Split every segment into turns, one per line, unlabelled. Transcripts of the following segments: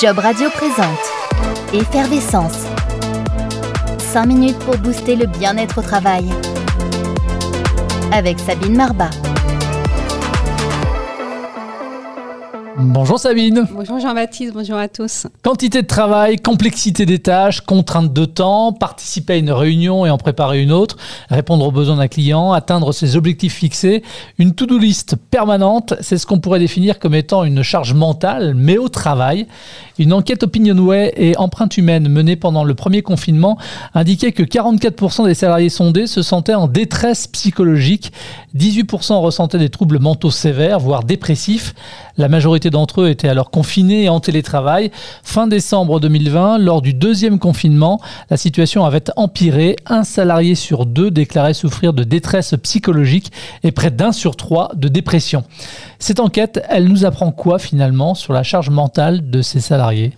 Job Radio présente Effervescence. 5 minutes pour booster le bien-être au travail. Avec Sabine Marbat.
Bonjour Sabine.
Bonjour Jean-Baptiste, bonjour à tous.
Quantité de travail, complexité des tâches, contrainte de temps, participer à une réunion et en préparer une autre, répondre aux besoins d'un client, atteindre ses objectifs fixés, une to-do list permanente, c'est ce qu'on pourrait définir comme étant une charge mentale, mais au travail. Une enquête Opinionway et Empreinte Humaine menée pendant le premier confinement indiquait que 44% des salariés sondés se sentaient en détresse psychologique, 18% ressentaient des troubles mentaux sévères, voire dépressifs. La majorité d'entre eux étaient alors confinés et en télétravail. Fin décembre 2020, lors du deuxième confinement, la situation avait empiré. Un salarié sur deux déclarait souffrir de détresse psychologique et près d'un sur trois de dépression. Cette enquête, elle nous apprend quoi finalement sur la charge mentale de ces salariés?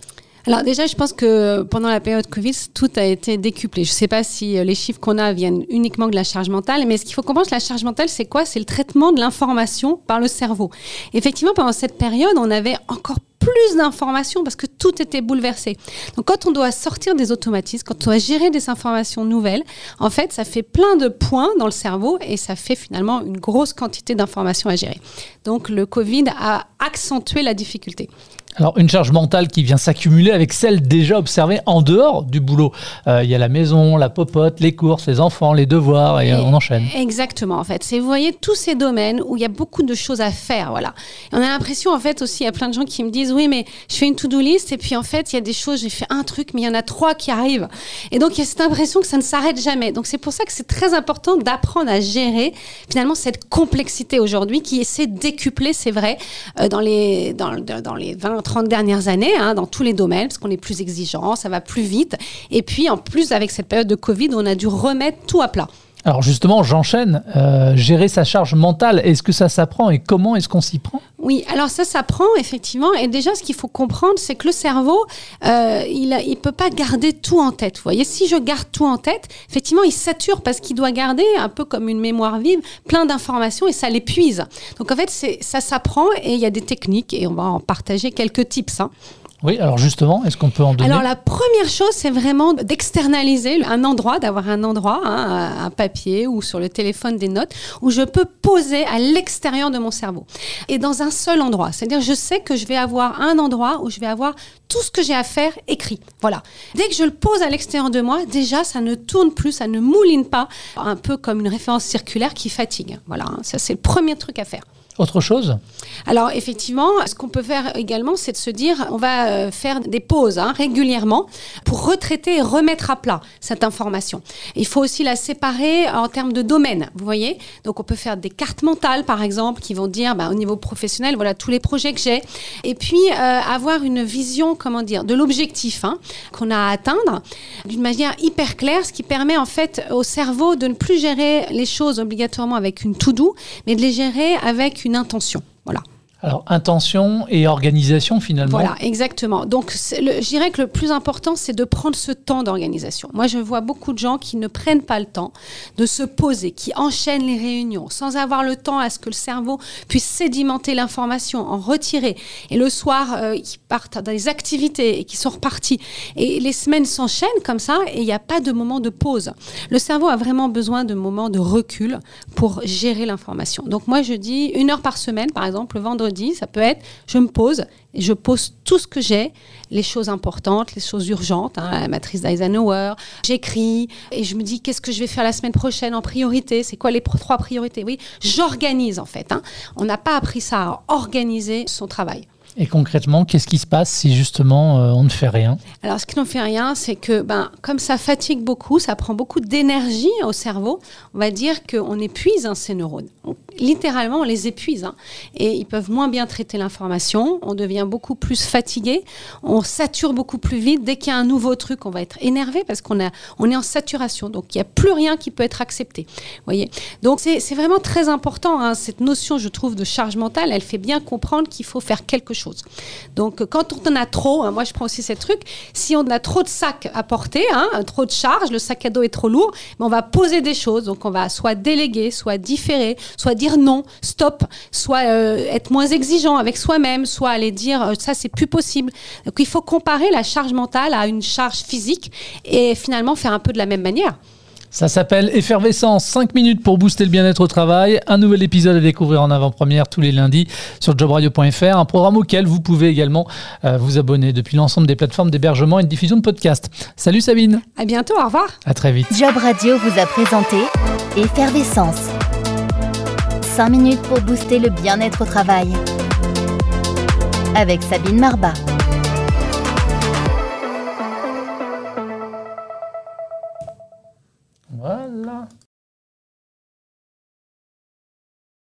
Alors déjà, je pense que pendant la période Covid, tout a été décuplé. Je ne sais pas si euh, les chiffres qu'on a viennent uniquement de la charge mentale, mais ce qu'il faut comprendre, la charge mentale, c'est quoi? C'est le traitement de l'information par le cerveau. Effectivement, pendant cette période, on avait encore plus d'informations parce que tout était bouleversé. Donc quand on doit sortir des automatismes, quand on doit gérer des informations nouvelles, en fait, ça fait plein de points dans le cerveau et ça fait finalement une grosse quantité d'informations à gérer. Donc le Covid a accentué la difficulté.
Alors une charge mentale qui vient s'accumuler avec celle déjà observée en dehors du boulot. Euh, il y a la maison, la popote, les courses, les enfants, les devoirs et, on enchaîne.
Exactement en fait. C'est vous voyez tous ces domaines où il y a beaucoup de choses à faire. Voilà. on a l'impression en fait aussi il y a plein de gens qui me disent oui mais je fais une to-do list et puis en fait il y a des choses j'ai fait un truc mais il y en a trois qui arrivent et donc il y a cette impression que ça ne s'arrête jamais. Donc c'est pour ça que c'est très important d'apprendre à gérer finalement cette complexité aujourd'hui qui essaie de décupler c'est vrai euh, dans les dans, dans les 20 30 dernières années, hein, dans tous les domaines, parce qu'on est plus exigeant, ça va plus vite. Et puis, en plus, avec cette période de Covid, on a dû remettre tout à plat.
Alors justement, j'enchaîne. Euh, gérer sa charge mentale, est-ce que ça s'apprend et comment est-ce qu'on s'y prend?
Oui, alors ça s'apprend effectivement. Et déjà, ce qu'il faut comprendre, c'est que le cerveau, euh, il ne peut pas garder tout en tête. Vous voyez, si je garde tout en tête, effectivement, il sature parce qu'il doit garder, un peu comme une mémoire vive, plein d'informations et ça l'épuise. Donc en fait, ça s'apprend et il y a des techniques et on va en partager quelques tips. Hein.
Oui, alors justement, est-ce qu'on peut en donner
Alors la première chose, c'est vraiment d'externaliser un endroit, d'avoir un endroit, hein, un papier ou sur le téléphone des notes, où je peux poser à l'extérieur de mon cerveau. Et dans un seul endroit. C'est-à-dire, je sais que je vais avoir un endroit où je vais avoir tout ce que j'ai à faire écrit. Voilà. Dès que je le pose à l'extérieur de moi, déjà, ça ne tourne plus, ça ne mouline pas, un peu comme une référence circulaire qui fatigue. Voilà, hein. ça c'est le premier truc à faire.
Autre chose?
Alors effectivement, ce qu'on peut faire également, c'est de se dire, on va euh, faire des pauses hein, régulièrement pour retraiter et remettre à plat cette information. Il faut aussi la séparer en termes de domaine, vous voyez? Donc on peut faire des cartes mentales, par exemple, qui vont dire, bah, au niveau professionnel, voilà tous les projets que j'ai. Et puis euh, avoir une vision, comment dire, de l'objectif hein, qu'on a à atteindre d'une manière hyper claire, ce qui permet en fait au cerveau de ne plus gérer les choses obligatoirement avec une to-do, mais de les gérer avec une intention. Voilà.
Alors, intention et organisation finalement.
Voilà, exactement. Donc, je dirais que le plus important, c'est de prendre ce temps d'organisation. Moi, je vois beaucoup de gens qui ne prennent pas le temps de se poser, qui enchaînent les réunions sans avoir le temps à ce que le cerveau puisse sédimenter l'information, en retirer. Et le soir, euh, ils partent dans des activités et qui sont repartis. Et les semaines s'enchaînent comme ça et il n'y a pas de moment de pause. Le cerveau a vraiment besoin de moments de recul pour gérer l'information. Donc, moi, je dis une heure par semaine, par exemple, le vendredi ça peut être je me pose et je pose tout ce que j'ai, les choses importantes, les choses urgentes, hein, la matrice d'Eisenhower, j'écris et je me dis qu'est-ce que je vais faire la semaine prochaine en priorité, c'est quoi les trois priorités? Oui, j'organise en fait. Hein. On n'a pas appris ça à organiser son travail.
Et concrètement, qu'est-ce qui se passe si justement euh, on ne fait rien?
Alors, ce qui ne fait rien, c'est que ben, comme ça fatigue beaucoup, ça prend beaucoup d'énergie au cerveau, on va dire qu'on épuise hein, ces neurones. littéralement, on les épuise. Hein. et ils peuvent moins bien traiter l'information, on devient beaucoup plus fatigué, on sature beaucoup plus vite. Dès qu'il y a un nouveau truc, on va être énervé parce qu'on on est en saturation. Donc, il n'y a plus rien qui peut être accepté. voyez Donc, c'est vraiment très important, hein, cette notion, je trouve, de charge mentale. Elle fait bien comprendre qu'il faut faire quelque chose Donc, quand on en a trop, hein, moi je prends aussi ces trucs, si on a trop de sacs à porter, hein, trop de charges, le sac à dos est trop lourd, on va poser des choses. Donc, on va soit déléguer, soit différer, soit dire non, stop, soit euh, être moins exigeant avec soi-même, soit aller dire euh, ça, c'est plus possible. Donc, il faut comparer la charge mentale à une charge physique et finalement faire un peu de la même manière.
Ça s'appelle Effervescence, 5 minutes pour booster le bien-être au travail. Un nouvel épisode à découvrir en avant-première tous les lundis sur jobradio.fr, un programme auquel vous pouvez également euh, vous abonner depuis l'ensemble des plateformes d'hébergement et de diffusion de podcasts. Salut Sabine.
À bientôt, au revoir.
À très vite.
Job Radio vous a présenté Effervescence. 5 minutes pour booster le bien-être au travail. Avec Sabine Marbat.